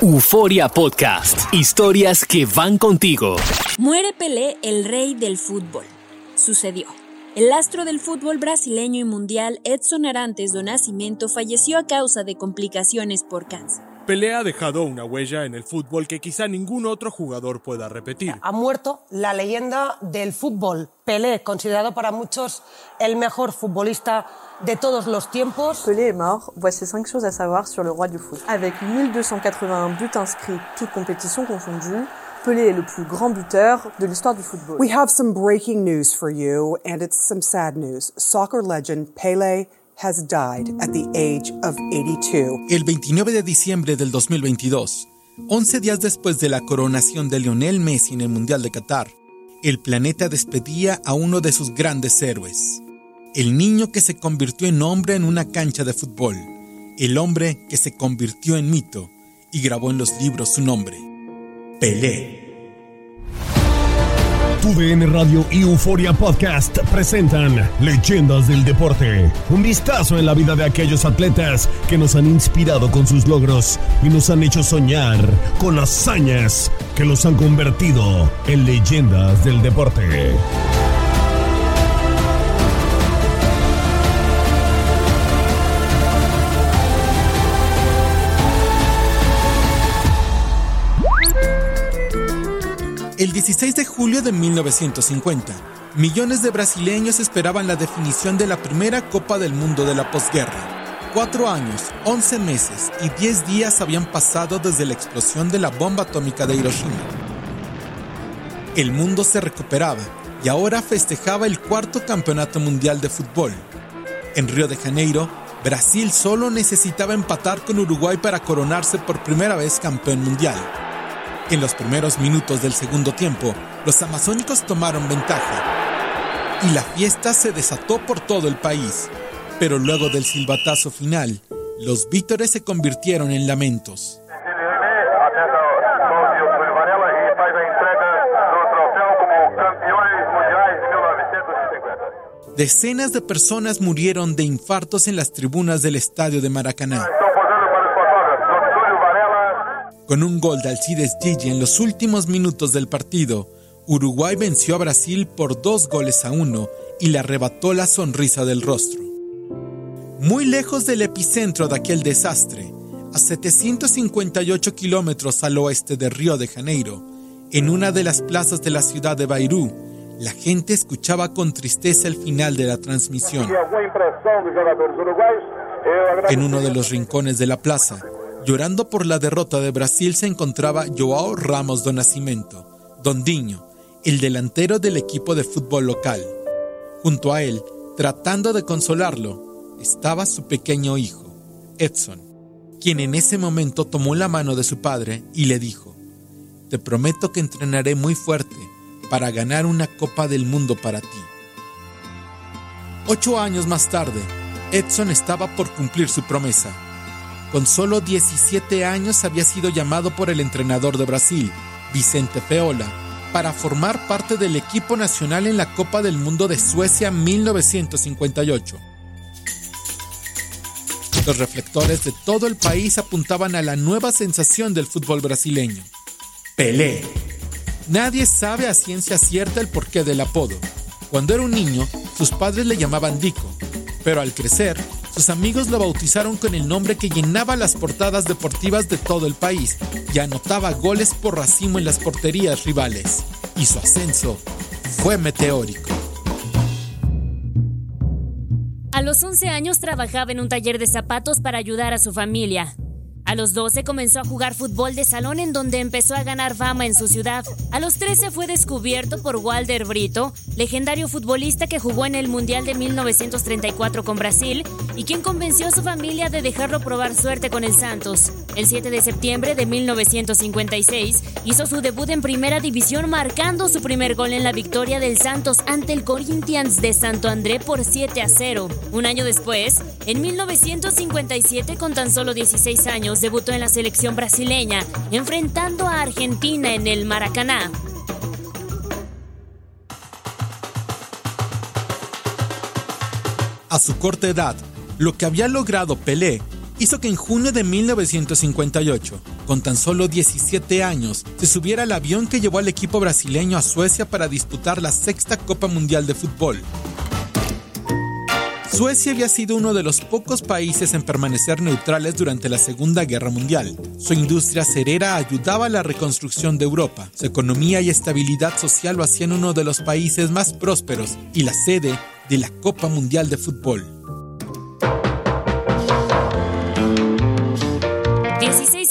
Euforia Podcast. Historias que van contigo. Muere Pelé, el rey del fútbol. Sucedió. El astro del fútbol brasileño y mundial Edson Arantes do Nascimento falleció a causa de complicaciones por cáncer. Pelé ha dejado una huella en el fútbol que quizá ningún otro jugador pueda repetir. Ha muerto la leyenda del fútbol, Pelé, considerado para muchos el mejor futbolista de todos los tiempos. Pelé est mort. Voici cinq choses à savoir sur le roi du foot. Avec 1281 buts inscrits, toutes compétitions confondues, Pelé est le plus grand buteur de l'histoire du football. We have some breaking news for you, and it's some sad news. Soccer legend Pele has died at the age of 82. El 29 de diciembre del 2022, 11 días después de la coronación de Lionel Messi en el Mundial de Qatar, el planeta despedía a uno de sus grandes héroes. El niño que se convirtió en hombre en una cancha de fútbol. El hombre que se convirtió en mito y grabó en los libros su nombre. Pelé. TUDN Radio y Euforia Podcast presentan Leyendas del Deporte. Un vistazo en la vida de aquellos atletas que nos han inspirado con sus logros y nos han hecho soñar con hazañas que los han convertido en leyendas del deporte. 16 de julio de 1950, millones de brasileños esperaban la definición de la primera Copa del Mundo de la posguerra. Cuatro años, once meses y diez días habían pasado desde la explosión de la bomba atómica de Hiroshima. El mundo se recuperaba y ahora festejaba el cuarto campeonato mundial de fútbol. En Río de Janeiro, Brasil solo necesitaba empatar con Uruguay para coronarse por primera vez campeón mundial. En los primeros minutos del segundo tiempo, los amazónicos tomaron ventaja y la fiesta se desató por todo el país. Pero luego del silbatazo final, los vítores se convirtieron en lamentos. Decenas de personas murieron de infartos en las tribunas del estadio de Maracaná. Con un gol de Alcides Gigi en los últimos minutos del partido, Uruguay venció a Brasil por dos goles a uno y le arrebató la sonrisa del rostro. Muy lejos del epicentro de aquel desastre, a 758 kilómetros al oeste de Río de Janeiro, en una de las plazas de la ciudad de Bairú, la gente escuchaba con tristeza el final de la transmisión. En uno de los rincones de la plaza, llorando por la derrota de Brasil, se encontraba Joao Ramos do Nascimento, Dondiño, el delantero del equipo de fútbol local. Junto a él, tratando de consolarlo, estaba su pequeño hijo, Edson, quien en ese momento tomó la mano de su padre y le dijo, Te prometo que entrenaré muy fuerte para ganar una Copa del Mundo para ti. Ocho años más tarde, Edson estaba por cumplir su promesa. Con solo 17 años había sido llamado por el entrenador de Brasil, Vicente Feola, para formar parte del equipo nacional en la Copa del Mundo de Suecia 1958. Los reflectores de todo el país apuntaban a la nueva sensación del fútbol brasileño, Pelé. Nadie sabe a ciencia cierta el porqué del apodo. Cuando era un niño, sus padres le llamaban Dico, pero al crecer, sus amigos lo bautizaron con el nombre que llenaba las portadas deportivas de todo el país y anotaba goles por racimo en las porterías rivales. Y su ascenso fue meteórico. A los 11 años trabajaba en un taller de zapatos para ayudar a su familia. A los 12 comenzó a jugar fútbol de salón en donde empezó a ganar fama en su ciudad. A los 13 fue descubierto por Walter Brito, legendario futbolista que jugó en el Mundial de 1934 con Brasil y quien convenció a su familia de dejarlo probar suerte con el Santos. El 7 de septiembre de 1956 hizo su debut en Primera División marcando su primer gol en la victoria del Santos ante el Corinthians de Santo André por 7 a 0. Un año después, en 1957 con tan solo 16 años, debutó en la selección brasileña, enfrentando a Argentina en el Maracaná. A su corta edad, lo que había logrado Pelé hizo que en junio de 1958, con tan solo 17 años, se subiera al avión que llevó al equipo brasileño a Suecia para disputar la sexta Copa Mundial de Fútbol. Suecia había sido uno de los pocos países en permanecer neutrales durante la Segunda Guerra Mundial. Su industria cerera ayudaba a la reconstrucción de Europa. Su economía y estabilidad social lo hacían uno de los países más prósperos y la sede de la Copa Mundial de Fútbol.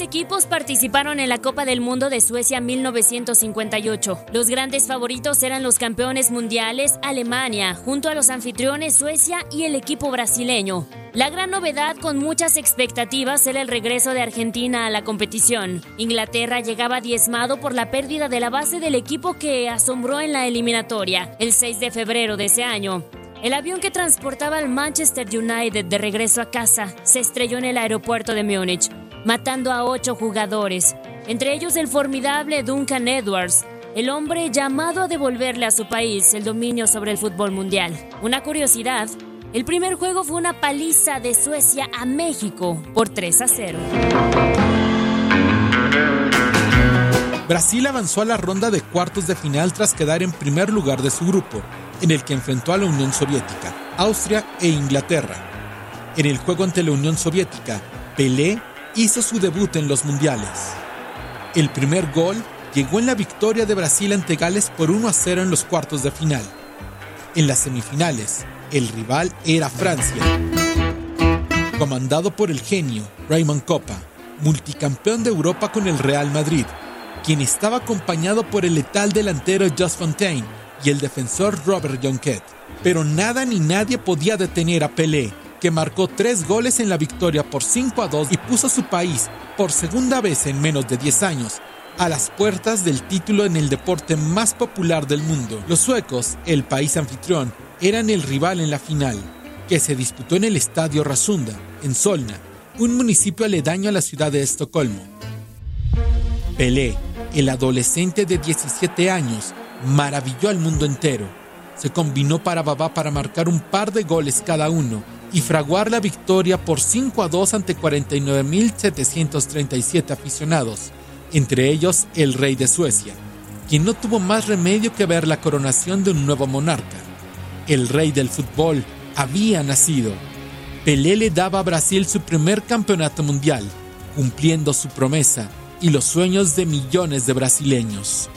Equipos participaron en la Copa del Mundo de Suecia 1958. Los grandes favoritos eran los campeones mundiales Alemania, junto a los anfitriones Suecia y el equipo brasileño. La gran novedad con muchas expectativas era el regreso de Argentina a la competición. Inglaterra llegaba diezmado por la pérdida de la base del equipo que asombró en la eliminatoria, el 6 de febrero de ese año. El avión que transportaba al Manchester United de regreso a casa se estrelló en el aeropuerto de Múnich matando a ocho jugadores, entre ellos el formidable Duncan Edwards, el hombre llamado a devolverle a su país el dominio sobre el fútbol mundial. Una curiosidad, el primer juego fue una paliza de Suecia a México por 3 a 0. Brasil avanzó a la ronda de cuartos de final tras quedar en primer lugar de su grupo, en el que enfrentó a la Unión Soviética, Austria e Inglaterra. En el juego ante la Unión Soviética, Pelé hizo su debut en los mundiales. El primer gol llegó en la victoria de Brasil ante Gales por 1 a 0 en los cuartos de final. En las semifinales, el rival era Francia. Comandado por el genio Raymond Coppa, multicampeón de Europa con el Real Madrid, quien estaba acompañado por el letal delantero Just Fontaine y el defensor Robert Jonquet. Pero nada ni nadie podía detener a Pelé, que marcó tres goles en la victoria por 5 a 2 y puso a su país, por segunda vez en menos de 10 años, a las puertas del título en el deporte más popular del mundo. Los suecos, el país anfitrión, eran el rival en la final, que se disputó en el estadio Rasunda, en Solna, un municipio aledaño a la ciudad de Estocolmo. Pelé, el adolescente de 17 años, maravilló al mundo entero. Se combinó para Babá para marcar un par de goles cada uno y fraguar la victoria por 5 a 2 ante 49.737 aficionados, entre ellos el rey de Suecia, quien no tuvo más remedio que ver la coronación de un nuevo monarca. El rey del fútbol había nacido. Pelé le daba a Brasil su primer campeonato mundial, cumpliendo su promesa y los sueños de millones de brasileños.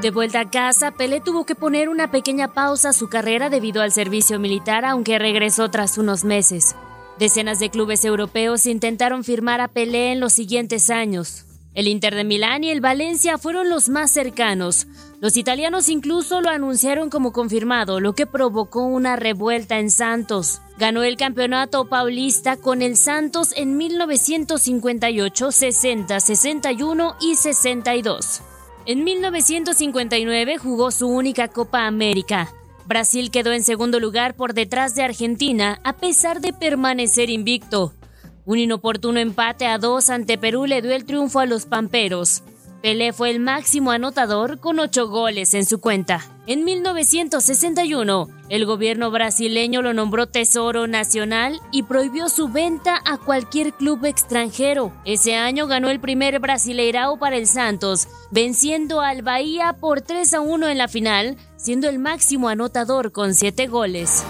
De vuelta a casa, Pelé tuvo que poner una pequeña pausa a su carrera debido al servicio militar, aunque regresó tras unos meses. Decenas de clubes europeos intentaron firmar a Pelé en los siguientes años. El Inter de Milán y el Valencia fueron los más cercanos. Los italianos incluso lo anunciaron como confirmado, lo que provocó una revuelta en Santos. Ganó el campeonato paulista con el Santos en 1958, 60, 61 y 62. En 1959 jugó su única Copa América. Brasil quedó en segundo lugar por detrás de Argentina a pesar de permanecer invicto. Un inoportuno empate a dos ante Perú le dio el triunfo a los Pamperos. Pelé fue el máximo anotador con ocho goles en su cuenta. En 1961, el gobierno brasileño lo nombró Tesoro Nacional y prohibió su venta a cualquier club extranjero. Ese año ganó el primer Brasileirao para el Santos, venciendo al Bahía por 3 a 1 en la final, siendo el máximo anotador con siete goles.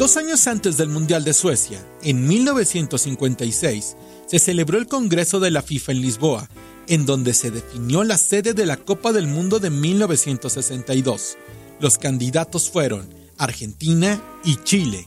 Dos años antes del Mundial de Suecia, en 1956, se celebró el Congreso de la FIFA en Lisboa, en donde se definió la sede de la Copa del Mundo de 1962. Los candidatos fueron Argentina y Chile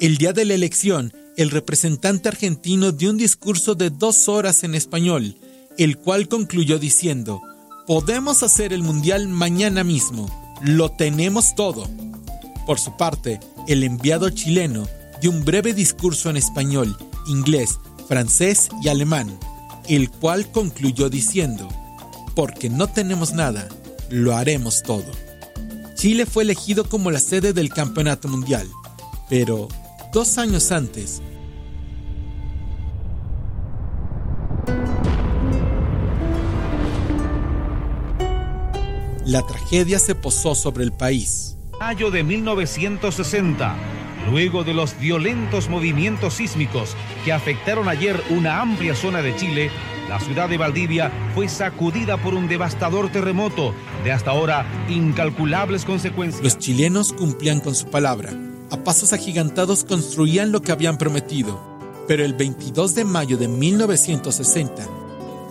El día de la elección, el representante argentino dio un discurso de dos horas en español, el cual concluyó diciendo, podemos hacer el Mundial mañana mismo, lo tenemos todo. Por su parte, el enviado chileno dio un breve discurso en español, inglés, francés y alemán, el cual concluyó diciendo, porque no tenemos nada, lo haremos todo. Chile fue elegido como la sede del Campeonato Mundial, pero dos años antes, la tragedia se posó sobre el país. Mayo de 1960, luego de los violentos movimientos sísmicos que afectaron ayer una amplia zona de Chile, la ciudad de Valdivia fue sacudida por un devastador terremoto de hasta ahora incalculables consecuencias. Los chilenos cumplían con su palabra a pasos agigantados construían lo que habían prometido. Pero el 22 de mayo de 1960,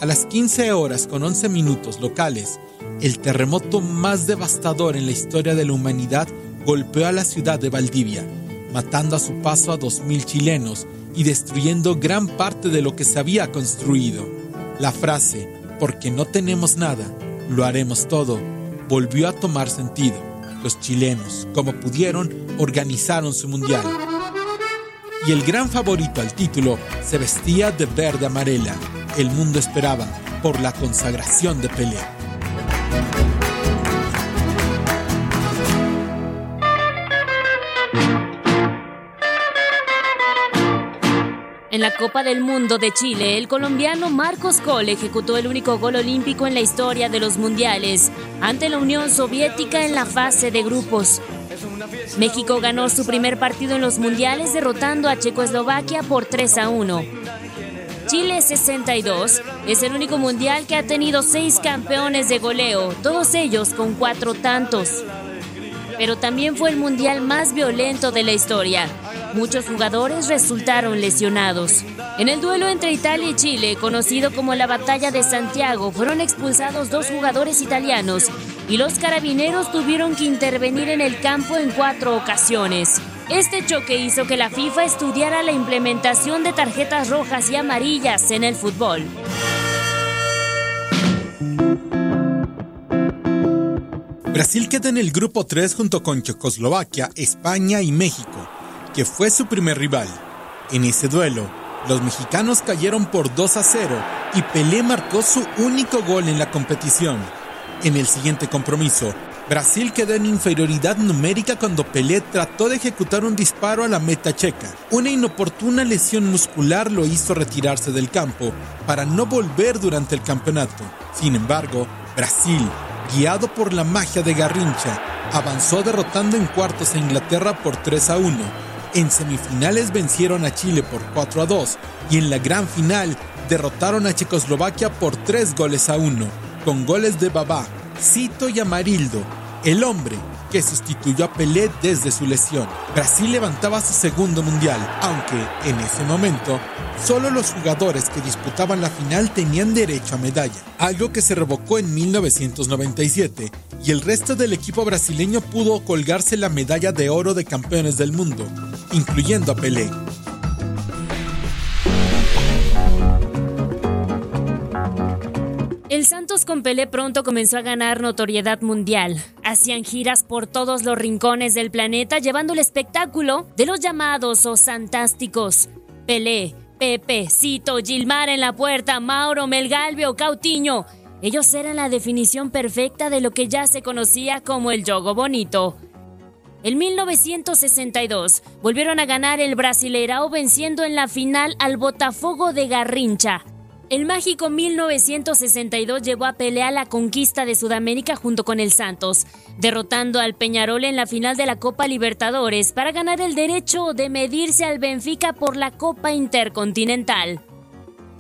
a las 15 horas con 11 minutos locales, el terremoto más devastador en la historia de la humanidad golpeó a la ciudad de Valdivia, matando a su paso a 2.000 chilenos y destruyendo gran parte de lo que se había construido. La frase, porque no tenemos nada, lo haremos todo, volvió a tomar sentido. Los chilenos, como pudieron, organizaron su mundial. Y el gran favorito al título se vestía de verde amarela. El mundo esperaba por la consagración de Pelé. Copa del Mundo de Chile, el colombiano Marcos Cole ejecutó el único gol olímpico en la historia de los mundiales ante la Unión Soviética en la fase de grupos. México ganó su primer partido en los mundiales derrotando a Checoslovaquia por 3 a 1. Chile 62 es el único mundial que ha tenido seis campeones de goleo, todos ellos con cuatro tantos. Pero también fue el mundial más violento de la historia. Muchos jugadores resultaron lesionados. En el duelo entre Italia y Chile, conocido como la Batalla de Santiago, fueron expulsados dos jugadores italianos y los carabineros tuvieron que intervenir en el campo en cuatro ocasiones. Este choque hizo que la FIFA estudiara la implementación de tarjetas rojas y amarillas en el fútbol. Brasil queda en el grupo 3 junto con Checoslovaquia, España y México que fue su primer rival. En ese duelo, los mexicanos cayeron por 2 a 0 y Pelé marcó su único gol en la competición. En el siguiente compromiso, Brasil quedó en inferioridad numérica cuando Pelé trató de ejecutar un disparo a la meta checa. Una inoportuna lesión muscular lo hizo retirarse del campo para no volver durante el campeonato. Sin embargo, Brasil, guiado por la magia de Garrincha, avanzó derrotando en cuartos a Inglaterra por 3 a 1 en semifinales vencieron a Chile por 4 a 2 y en la gran final derrotaron a Checoslovaquia por 3 goles a 1, con goles de Babá, Cito y Amarildo, el hombre que sustituyó a Pelé desde su lesión. Brasil levantaba su segundo mundial, aunque en ese momento solo los jugadores que disputaban la final tenían derecho a medalla, algo que se revocó en 1997 y el resto del equipo brasileño pudo colgarse la medalla de oro de campeones del mundo, incluyendo a Pelé. El Santos con Pelé pronto comenzó a ganar notoriedad mundial. Hacían giras por todos los rincones del planeta llevando el espectáculo de los llamados o santásticos. Pelé, Pepe, Cito, Gilmar en la puerta, Mauro, Melgalvio, Cautiño. Ellos eran la definición perfecta de lo que ya se conocía como el yogo bonito. En 1962 volvieron a ganar el Brasileirao venciendo en la final al Botafogo de Garrincha. El mágico 1962 llevó a pelear la conquista de Sudamérica junto con el Santos, derrotando al Peñarol en la final de la Copa Libertadores para ganar el derecho de medirse al Benfica por la Copa Intercontinental.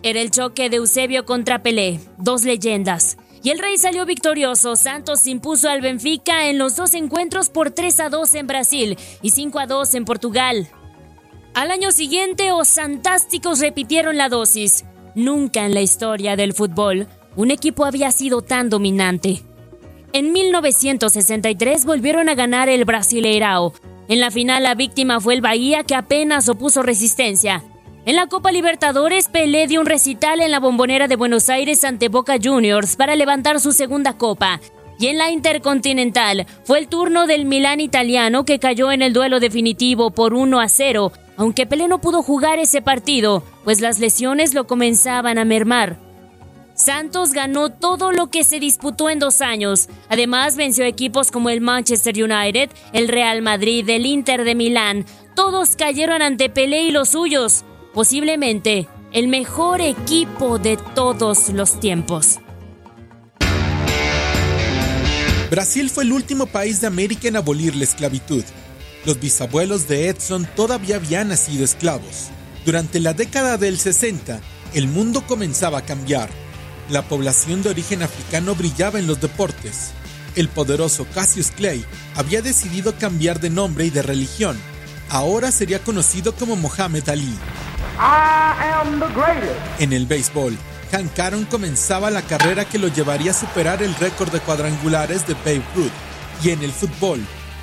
Era el choque de Eusebio contra Pelé, dos leyendas. Y el Rey salió victorioso. Santos impuso al Benfica en los dos encuentros por 3 a 2 en Brasil y 5 a 2 en Portugal. Al año siguiente, los Fantásticos repitieron la dosis. Nunca en la historia del fútbol un equipo había sido tan dominante. En 1963 volvieron a ganar el Brasileirao. En la final la víctima fue el Bahía que apenas opuso resistencia. En la Copa Libertadores, Pelé dio un recital en la bombonera de Buenos Aires ante Boca Juniors para levantar su segunda copa. Y en la Intercontinental fue el turno del Milán italiano que cayó en el duelo definitivo por 1 a 0, aunque Pelé no pudo jugar ese partido, pues las lesiones lo comenzaban a mermar. Santos ganó todo lo que se disputó en dos años. Además, venció equipos como el Manchester United, el Real Madrid, el Inter de Milán. Todos cayeron ante Pelé y los suyos. Posiblemente el mejor equipo de todos los tiempos. Brasil fue el último país de América en abolir la esclavitud. Los bisabuelos de Edson todavía habían nacido esclavos. Durante la década del 60, el mundo comenzaba a cambiar. La población de origen africano brillaba en los deportes. El poderoso Cassius Clay había decidido cambiar de nombre y de religión. Ahora sería conocido como Mohamed Ali. En el béisbol, Hank Aaron comenzaba la carrera que lo llevaría a superar el récord de cuadrangulares de Babe Ruth. Y en el fútbol,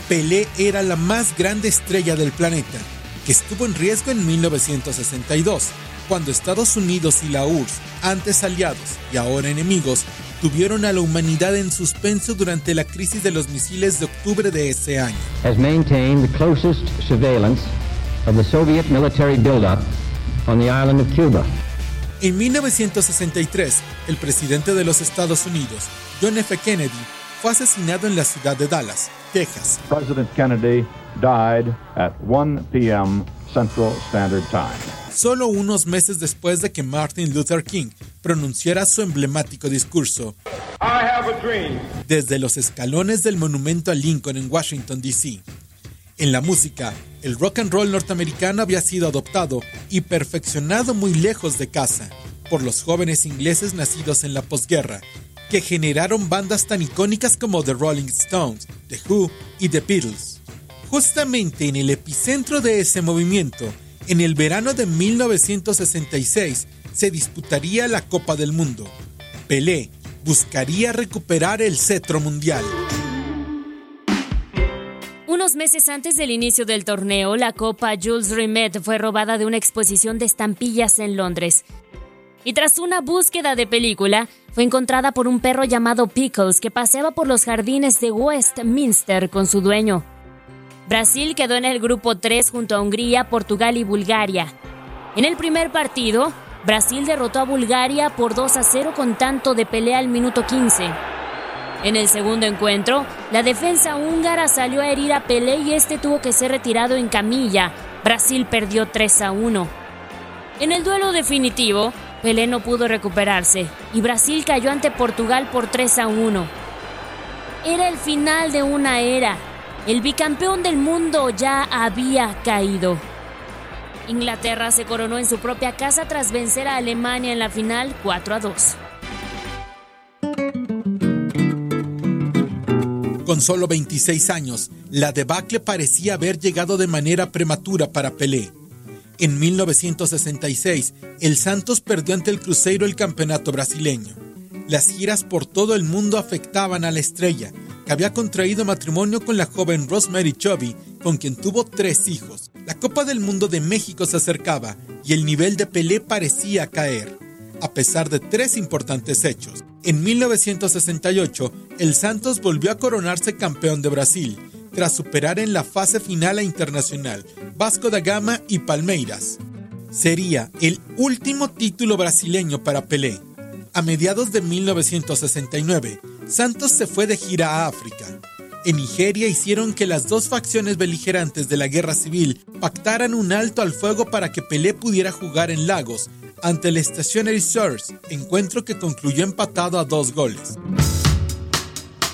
Pelé era la más grande estrella del planeta, que estuvo en riesgo en 1962, cuando Estados Unidos y la URSS, antes aliados y ahora enemigos, tuvieron a la humanidad en suspenso durante la crisis de los misiles de octubre de ese año. Has maintained the closest surveillance of the Soviet military buildup on the island of Cuba. En 1963, el presidente de los Estados Unidos, John F. Kennedy, fue asesinado en la ciudad de Dallas, Texas. President Kennedy died at 1 p.m. Central Standard Time. Solo unos meses después de que Martin Luther King pronunciara su emblemático discurso. I have a dream. Desde los escalones del monumento a Lincoln en Washington, D.C. En la música, el rock and roll norteamericano había sido adoptado y perfeccionado muy lejos de casa por los jóvenes ingleses nacidos en la posguerra, que generaron bandas tan icónicas como The Rolling Stones, The Who y The Beatles. Justamente en el epicentro de ese movimiento, en el verano de 1966, se disputaría la Copa del Mundo. Pelé buscaría recuperar el cetro mundial. Meses antes del inicio del torneo, la Copa Jules Rimet fue robada de una exposición de estampillas en Londres. Y tras una búsqueda de película, fue encontrada por un perro llamado Pickles que paseaba por los jardines de Westminster con su dueño. Brasil quedó en el grupo 3 junto a Hungría, Portugal y Bulgaria. En el primer partido, Brasil derrotó a Bulgaria por 2 a 0 con tanto de pelea al minuto 15. En el segundo encuentro, la defensa húngara salió a herir a Pelé y este tuvo que ser retirado en camilla. Brasil perdió 3 a 1. En el duelo definitivo, Pelé no pudo recuperarse y Brasil cayó ante Portugal por 3 a 1. Era el final de una era. El bicampeón del mundo ya había caído. Inglaterra se coronó en su propia casa tras vencer a Alemania en la final 4 a 2. Con solo 26 años, la debacle parecía haber llegado de manera prematura para Pelé. En 1966, el Santos perdió ante el Cruzeiro el campeonato brasileño. Las giras por todo el mundo afectaban a la estrella, que había contraído matrimonio con la joven Rosemary Chovy, con quien tuvo tres hijos. La Copa del Mundo de México se acercaba y el nivel de Pelé parecía caer, a pesar de tres importantes hechos. En 1968, el Santos volvió a coronarse campeón de Brasil, tras superar en la fase final a Internacional, Vasco da Gama y Palmeiras. Sería el último título brasileño para Pelé. A mediados de 1969, Santos se fue de gira a África. En Nigeria hicieron que las dos facciones beligerantes de la guerra civil pactaran un alto al fuego para que Pelé pudiera jugar en Lagos ante el Stationary Source, encuentro que concluyó empatado a dos goles.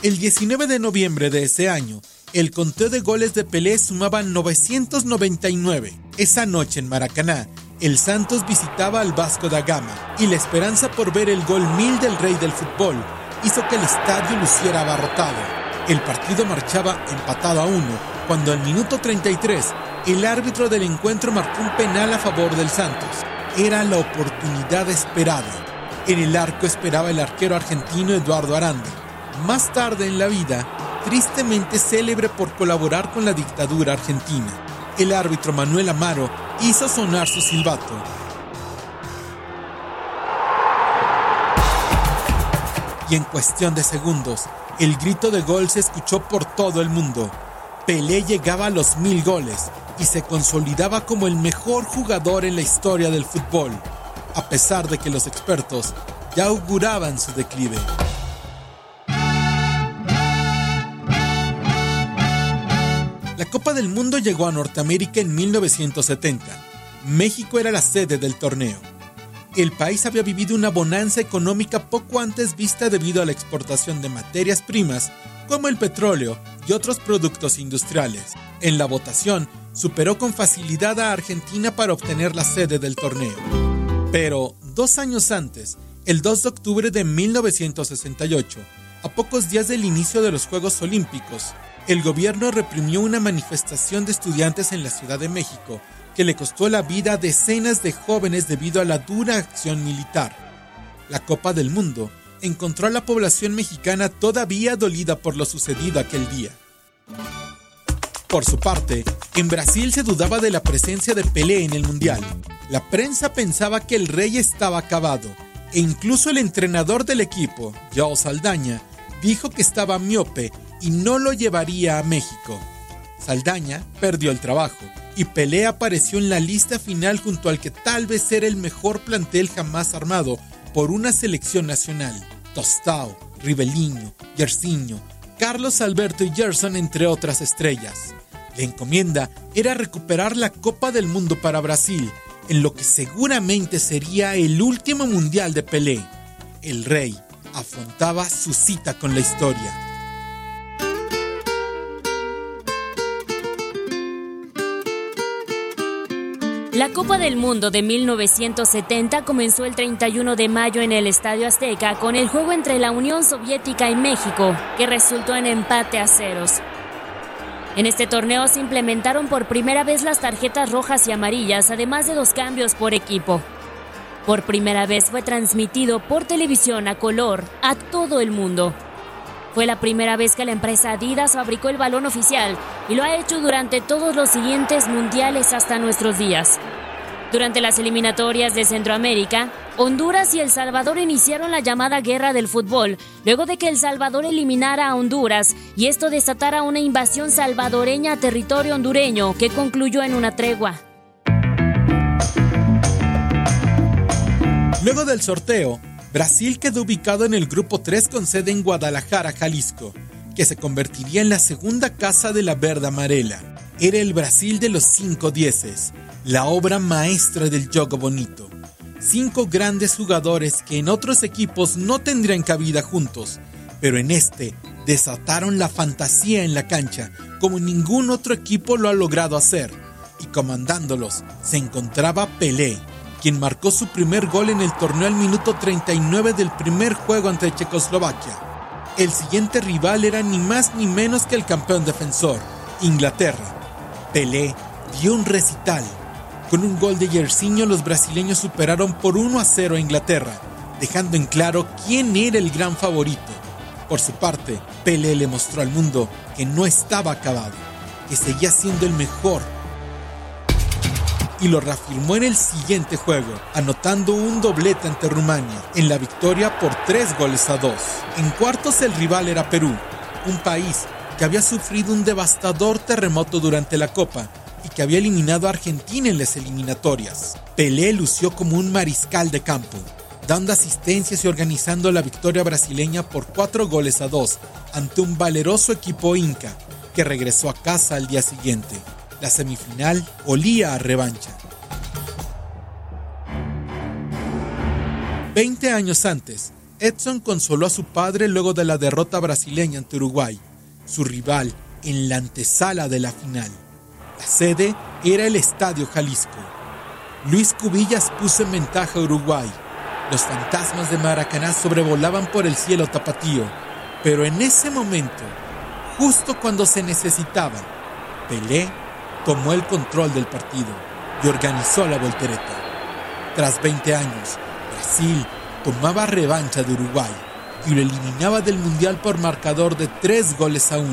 El 19 de noviembre de ese año, el conteo de goles de Pelé sumaba 999. Esa noche en Maracaná, el Santos visitaba al Vasco da Gama y la esperanza por ver el gol mil del rey del fútbol hizo que el estadio luciera abarrotado. El partido marchaba empatado a uno cuando al minuto 33 el árbitro del encuentro marcó un penal a favor del Santos era la oportunidad esperada. En el arco esperaba el arquero argentino Eduardo Aranda, más tarde en la vida, tristemente célebre por colaborar con la dictadura argentina. El árbitro Manuel Amaro hizo sonar su silbato. Y en cuestión de segundos, el grito de gol se escuchó por todo el mundo. Pelé llegaba a los mil goles y se consolidaba como el mejor jugador en la historia del fútbol, a pesar de que los expertos ya auguraban su declive. La Copa del Mundo llegó a Norteamérica en 1970. México era la sede del torneo. El país había vivido una bonanza económica poco antes vista debido a la exportación de materias primas como el petróleo y otros productos industriales. En la votación, superó con facilidad a Argentina para obtener la sede del torneo. Pero dos años antes, el 2 de octubre de 1968, a pocos días del inicio de los Juegos Olímpicos, el gobierno reprimió una manifestación de estudiantes en la Ciudad de México que le costó la vida a decenas de jóvenes debido a la dura acción militar. La Copa del Mundo encontró a la población mexicana todavía dolida por lo sucedido aquel día. Por su parte, en Brasil se dudaba de la presencia de Pelé en el Mundial. La prensa pensaba que el rey estaba acabado, e incluso el entrenador del equipo, Joao Saldaña, dijo que estaba miope y no lo llevaría a México. Saldaña perdió el trabajo y Pelé apareció en la lista final junto al que tal vez era el mejor plantel jamás armado por una selección nacional. Tostao, Ribeliño, Yersinho, Carlos Alberto y Gerson entre otras estrellas. La encomienda era recuperar la Copa del Mundo para Brasil, en lo que seguramente sería el último mundial de Pelé. El rey afrontaba su cita con la historia. La Copa del Mundo de 1970 comenzó el 31 de mayo en el Estadio Azteca con el juego entre la Unión Soviética y México, que resultó en empate a ceros. En este torneo se implementaron por primera vez las tarjetas rojas y amarillas, además de dos cambios por equipo. Por primera vez fue transmitido por televisión a color a todo el mundo. Fue la primera vez que la empresa Adidas fabricó el balón oficial y lo ha hecho durante todos los siguientes mundiales hasta nuestros días. Durante las eliminatorias de Centroamérica, Honduras y El Salvador iniciaron la llamada guerra del fútbol, luego de que El Salvador eliminara a Honduras y esto desatara una invasión salvadoreña a territorio hondureño que concluyó en una tregua. Luego del sorteo, Brasil quedó ubicado en el grupo 3 con sede en Guadalajara, Jalisco, que se convertiría en la segunda casa de la verde amarela. Era el Brasil de los cinco dieces, la obra maestra del juego bonito. Cinco grandes jugadores que en otros equipos no tendrían cabida juntos, pero en este desataron la fantasía en la cancha como ningún otro equipo lo ha logrado hacer. Y comandándolos se encontraba Pelé, quien marcó su primer gol en el torneo al minuto 39 del primer juego ante Checoslovaquia. El siguiente rival era ni más ni menos que el campeón defensor, Inglaterra. Pelé dio un recital. Con un gol de Yersinho los brasileños superaron por 1 a 0 a Inglaterra, dejando en claro quién era el gran favorito. Por su parte, Pelé le mostró al mundo que no estaba acabado, que seguía siendo el mejor. Y lo reafirmó en el siguiente juego, anotando un doblete ante Rumania, en la victoria por tres goles a dos. En cuartos el rival era Perú, un país que había sufrido un devastador terremoto durante la Copa y que había eliminado a Argentina en las eliminatorias. Pelé lució como un mariscal de campo, dando asistencias y organizando la victoria brasileña por cuatro goles a dos ante un valeroso equipo inca que regresó a casa al día siguiente. La semifinal olía a revancha. Veinte años antes, Edson consoló a su padre luego de la derrota brasileña ante Uruguay, su rival en la antesala de la final. La sede era el Estadio Jalisco. Luis Cubillas puso en ventaja a Uruguay. Los fantasmas de Maracaná sobrevolaban por el cielo tapatío, pero en ese momento, justo cuando se necesitaba, Pelé tomó el control del partido y organizó la voltereta. Tras 20 años, Brasil tomaba revancha de Uruguay y lo eliminaba del Mundial por marcador de 3 goles a 1.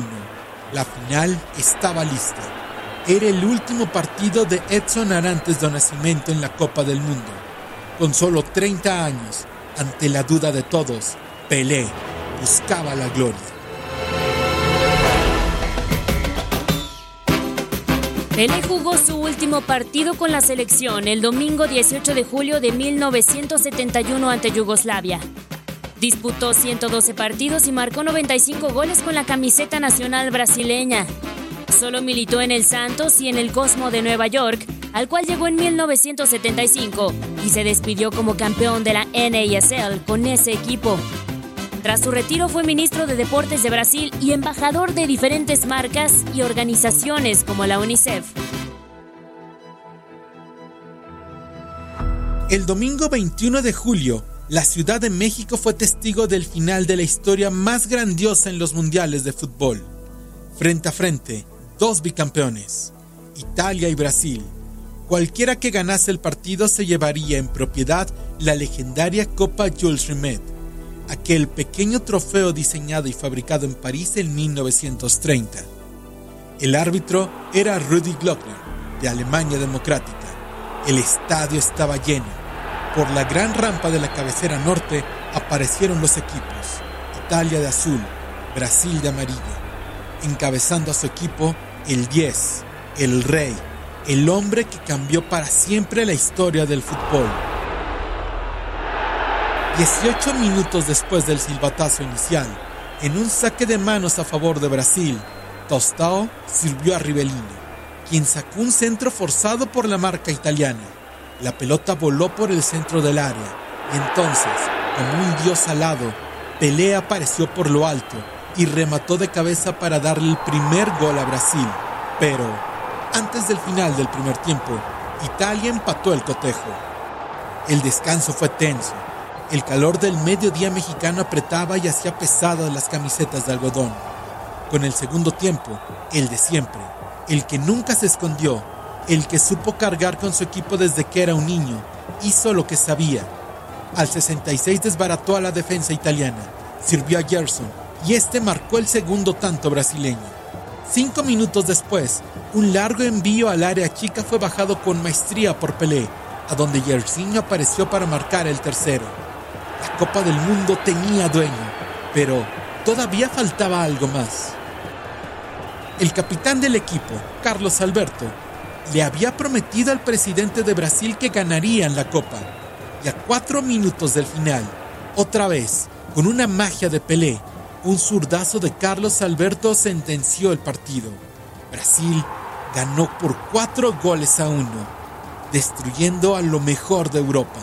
La final estaba lista. Era el último partido de Edson Arantes do Nascimento en la Copa del Mundo. Con solo 30 años, ante la duda de todos, Pelé buscaba la gloria. Pelé jugó su último partido con la selección el domingo 18 de julio de 1971 ante Yugoslavia. Disputó 112 partidos y marcó 95 goles con la camiseta nacional brasileña. Solo militó en el Santos y en el Cosmo de Nueva York, al cual llegó en 1975 y se despidió como campeón de la NASL con ese equipo. Tras su retiro fue ministro de Deportes de Brasil y embajador de diferentes marcas y organizaciones como la UNICEF. El domingo 21 de julio, la Ciudad de México fue testigo del final de la historia más grandiosa en los mundiales de fútbol. Frente a frente, dos bicampeones, Italia y Brasil. Cualquiera que ganase el partido se llevaría en propiedad la legendaria Copa Jules Rimet, aquel pequeño trofeo diseñado y fabricado en París en 1930. El árbitro era Rudi Glockner, de Alemania Democrática. El estadio estaba lleno. Por la gran rampa de la cabecera norte aparecieron los equipos. Italia de azul, Brasil de amarillo. Encabezando a su equipo, el 10, el rey, el hombre que cambió para siempre la historia del fútbol. 18 minutos después del silbatazo inicial, en un saque de manos a favor de Brasil, Tostao sirvió a Rivellini, quien sacó un centro forzado por la marca italiana. La pelota voló por el centro del área y entonces, como un dios alado, Pelé apareció por lo alto y remató de cabeza para darle el primer gol a Brasil. Pero, antes del final del primer tiempo, Italia empató el cotejo. El descanso fue tenso. El calor del mediodía mexicano apretaba y hacía pesadas las camisetas de algodón. Con el segundo tiempo, el de siempre, el que nunca se escondió, el que supo cargar con su equipo desde que era un niño, hizo lo que sabía. Al 66 desbarató a la defensa italiana, sirvió a Gerson y este marcó el segundo tanto brasileño. Cinco minutos después, un largo envío al área chica fue bajado con maestría por Pelé, a donde Yersinho apareció para marcar el tercero. La Copa del Mundo tenía dueño, pero todavía faltaba algo más. El capitán del equipo, Carlos Alberto, le había prometido al presidente de Brasil que ganarían la Copa. Y a cuatro minutos del final, otra vez, con una magia de Pelé, un zurdazo de Carlos Alberto sentenció el partido. Brasil ganó por cuatro goles a uno, destruyendo a lo mejor de Europa,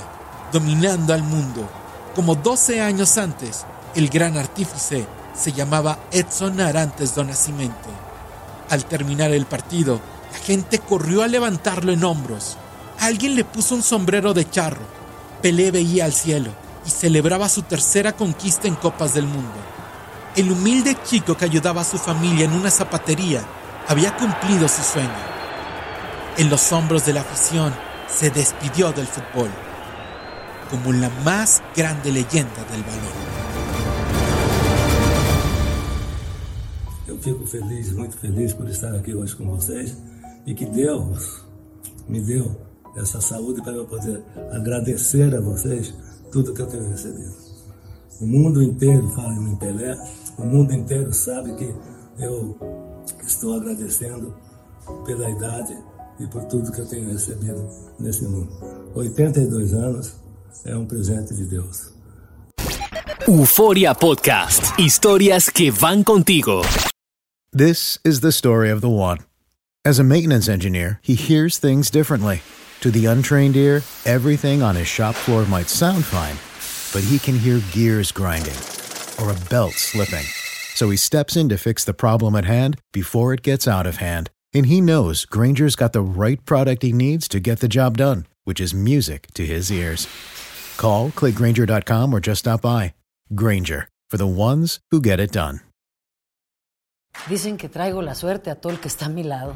dominando al mundo. Como 12 años antes, el gran artífice se llamaba Edson Arantes do Nascimento. Al terminar el partido, la gente corrió a levantarlo en hombros. Alguien le puso un sombrero de charro. Pelé veía al cielo y celebraba su tercera conquista en Copas del Mundo. El humilde chico que ayudaba a su familia en una zapatería había cumplido su sueño. En los hombros de la afición se despidió del fútbol como la más grande leyenda del balón. Eu fico feliz, muito feliz por estar aqui hoje com vocês e que Deus me deu essa saúde para eu poder agradecer a vocês tudo que eu tenho recebido. O mundo inteiro fala em Pelé, o mundo inteiro sabe que eu estou agradecendo pela idade e por tudo que eu tenho recebido nesse mundo. 82 anos é um presente de Deus. Euforia Podcast. Historias que van contigo. This is the story of the one. As a maintenance engineer, he hears things differently. To the untrained ear, everything on his shop floor might sound fine, but he can hear gears grinding or a belt slipping. So he steps in to fix the problem at hand before it gets out of hand. And he knows Granger's got the right product he needs to get the job done, which is music to his ears. Call, clickgranger.com, or just stop by. Granger, for the ones who get it done. Dicen que traigo la suerte a todo el que está a mi lado.